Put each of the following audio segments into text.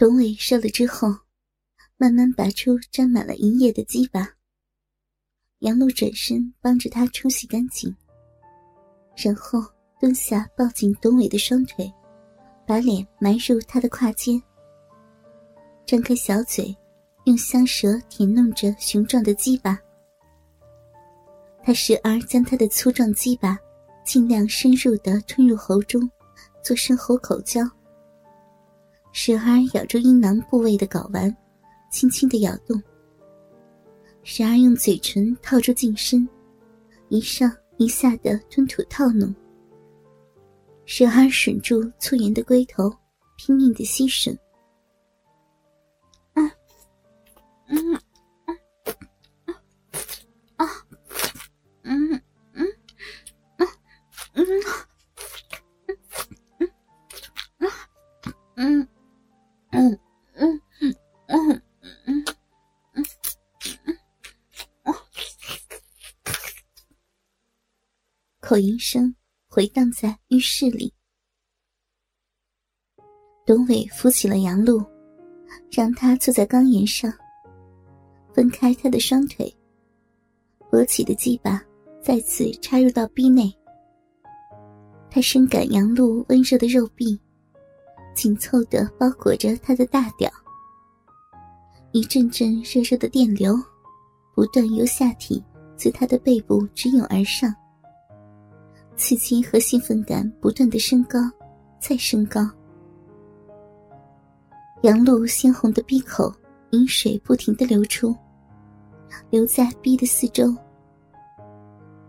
董伟射了之后，慢慢拔出沾满了银液的鸡巴。杨璐转身帮着他冲洗干净，然后蹲下抱紧董伟的双腿，把脸埋入他的胯间，张开小嘴，用香舌舔弄着雄壮的鸡巴。他时而将他的粗壮鸡巴尽量深入的吞入喉中，做深喉口交；时而咬住阴囊部位的睾丸，轻轻的咬动。时而用嘴唇套住近身，一上一下的吞吐套弄；时而吮住粗圆的龟头，拼命的吸吮。口音声回荡在浴室里。董伟扶起了杨璐，让她坐在钢沿上，分开她的双腿，勃起的鸡巴再次插入到壁内。他深感杨璐温热的肉壁，紧凑的包裹着她的大屌，一阵阵热热的电流不断由下体自她的背部直涌而上。刺激和兴奋感不断的升高，再升高。杨璐鲜红的闭口，饮水不停的流出，留在鼻的四周。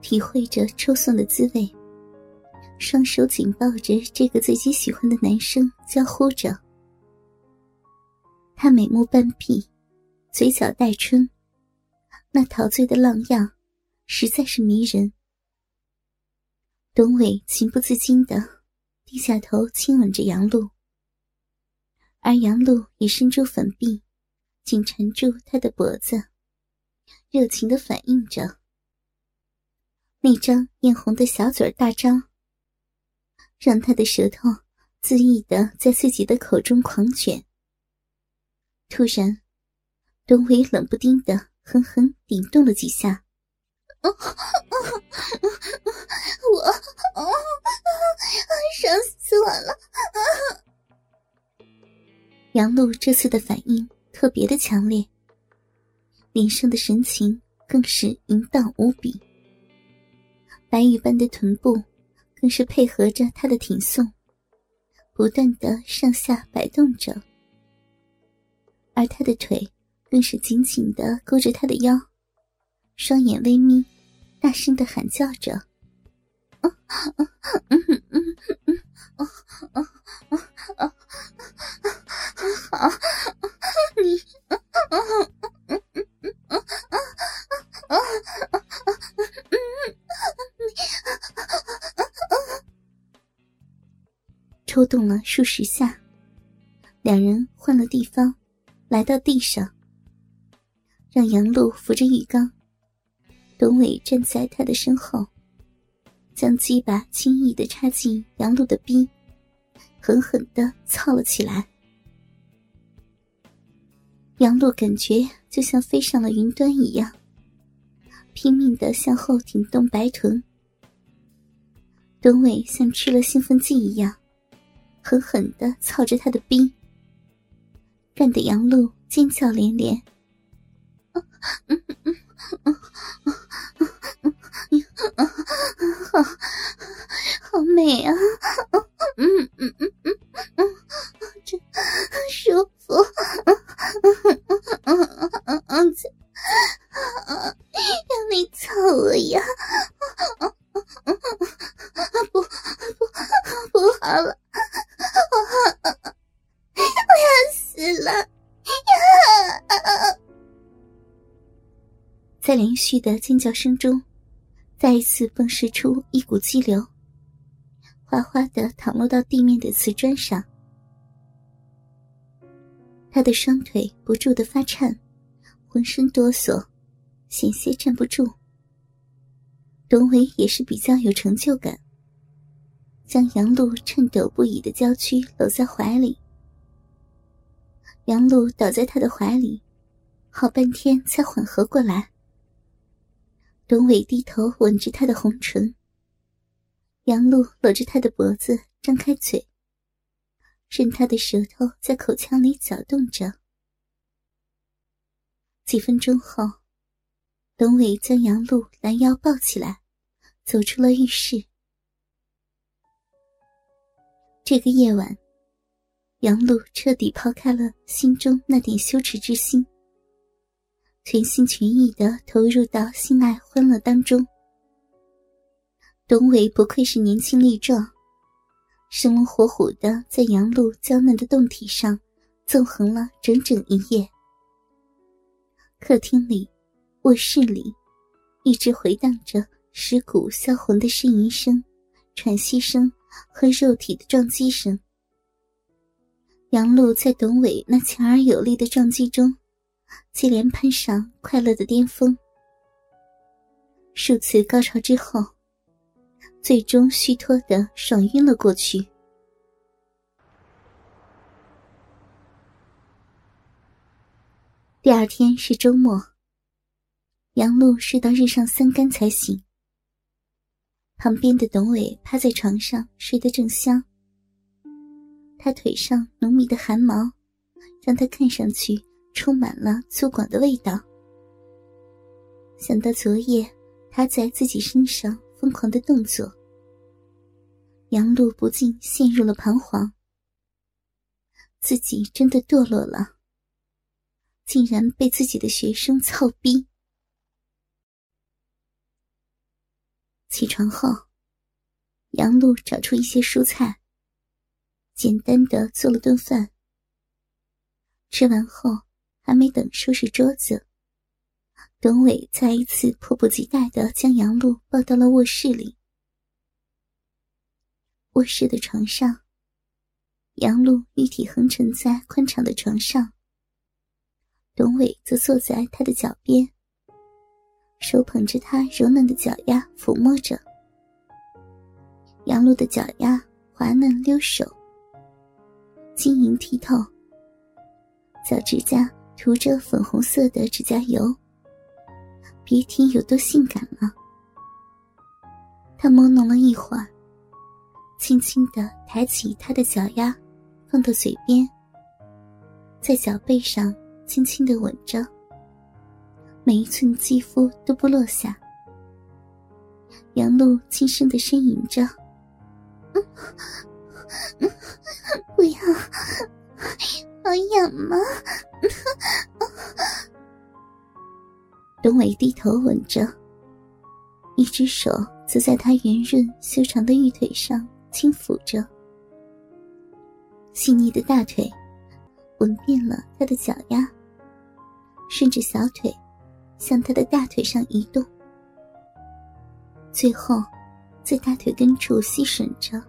体会着抽送的滋味，双手紧抱着这个自己喜欢的男生，娇呼着。他美目半闭，嘴角带春，那陶醉的浪样，实在是迷人。董伟情不自禁的低下头亲吻着杨璐，而杨璐也伸出粉臂，紧缠住他的脖子，热情的反应着。那张艳红的小嘴大张，让他的舌头恣意的在自己的口中狂卷。突然，董伟冷不丁的狠狠顶动了几下。我伤死我了！杨璐这次的反应特别的强烈，脸上的神情更是淫荡无比，白玉般的臀部更是配合着他的挺送，不断的上下摆动着，而他的腿更是紧紧的勾着他的腰，双眼微眯。大声的喊叫着，抽动了数十下，两人换了地方来到地上，让杨露扶着浴缸。董伟站在他的身后，将鸡巴轻易的插进杨璐的逼，狠狠的操了起来。杨璐感觉就像飞上了云端一样，拼命的向后挺动白臀。董伟像吃了兴奋剂一样，狠狠的操着他的逼，干得杨璐尖叫连连。好，好美啊！嗯嗯嗯嗯嗯，真舒服。嗯嗯嗯嗯嗯，让你操我呀！不不不好了，我要死了！在连续的尖叫声中。再一次迸射出一股激流，哗哗的淌落到地面的瓷砖上。他的双腿不住的发颤，浑身哆嗦，险些站不住。董伟也是比较有成就感，将杨璐颤抖不已的娇躯搂在怀里。杨露倒在他的怀里，好半天才缓和过来。董伟低头吻着他的红唇，杨露搂着他的脖子，张开嘴，任他的舌头在口腔里搅动着。几分钟后，董伟将杨露拦腰抱起来，走出了浴室。这个夜晚，杨露彻底抛开了心中那点羞耻之心，全心全意的投入到性爱欢乐当中。董伟不愧是年轻力壮，生龙活虎的在杨露娇嫩的胴体上纵横了整整一夜。客厅里、卧室里，一直回荡着尸骨销魂的呻吟声、喘息声。和肉体的撞击声，杨露在董伟那强而有力的撞击中，接连攀上快乐的巅峰。数次高潮之后，最终虚脱的爽晕了过去。第二天是周末，杨露睡到日上三竿才醒。旁边的董伟趴在床上睡得正香，他腿上浓密的汗毛，让他看上去充满了粗犷的味道。想到昨夜他在自己身上疯狂的动作，杨露不禁陷入了彷徨。自己真的堕落了，竟然被自己的学生操逼。起床后，杨露找出一些蔬菜，简单的做了顿饭。吃完后，还没等收拾桌子，董伟再一次迫不及待的将杨露抱到了卧室里。卧室的床上，杨露玉体横陈在宽敞的床上，董伟则坐在他的脚边。手捧着她柔嫩的脚丫抚摸着，杨露的脚丫滑嫩溜手，晶莹剔透，脚指甲涂着粉红色的指甲油，别提有多性感了。他摸弄了一会儿，轻轻的抬起她的脚丫，放到嘴边，在脚背上轻轻的吻着。每一寸肌肤都不落下，杨露轻声的呻吟着：“不要，好痒吗？” 董伟低头吻着，一只手则在他圆润修长的玉腿上轻抚着，细腻的大腿吻遍了他的脚丫，顺着小腿。向他的大腿上移动，最后在大腿根处吸吮着。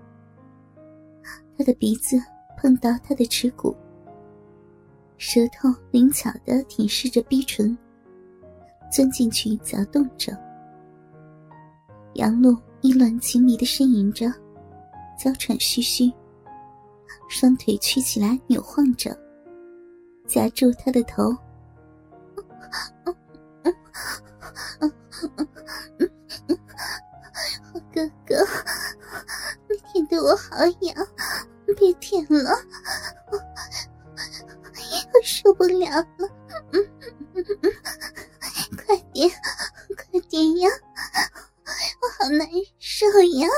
他的鼻子碰到他的耻骨，舌头灵巧的舔舐着逼唇，钻进去搅动着。杨露意乱情迷的呻吟着，娇喘吁吁，双腿曲起来扭晃着，夹住他的头。哥哥，你舔得我好痒，别舔了，受不了了。嗯嗯嗯快点，快点呀，我好难受呀。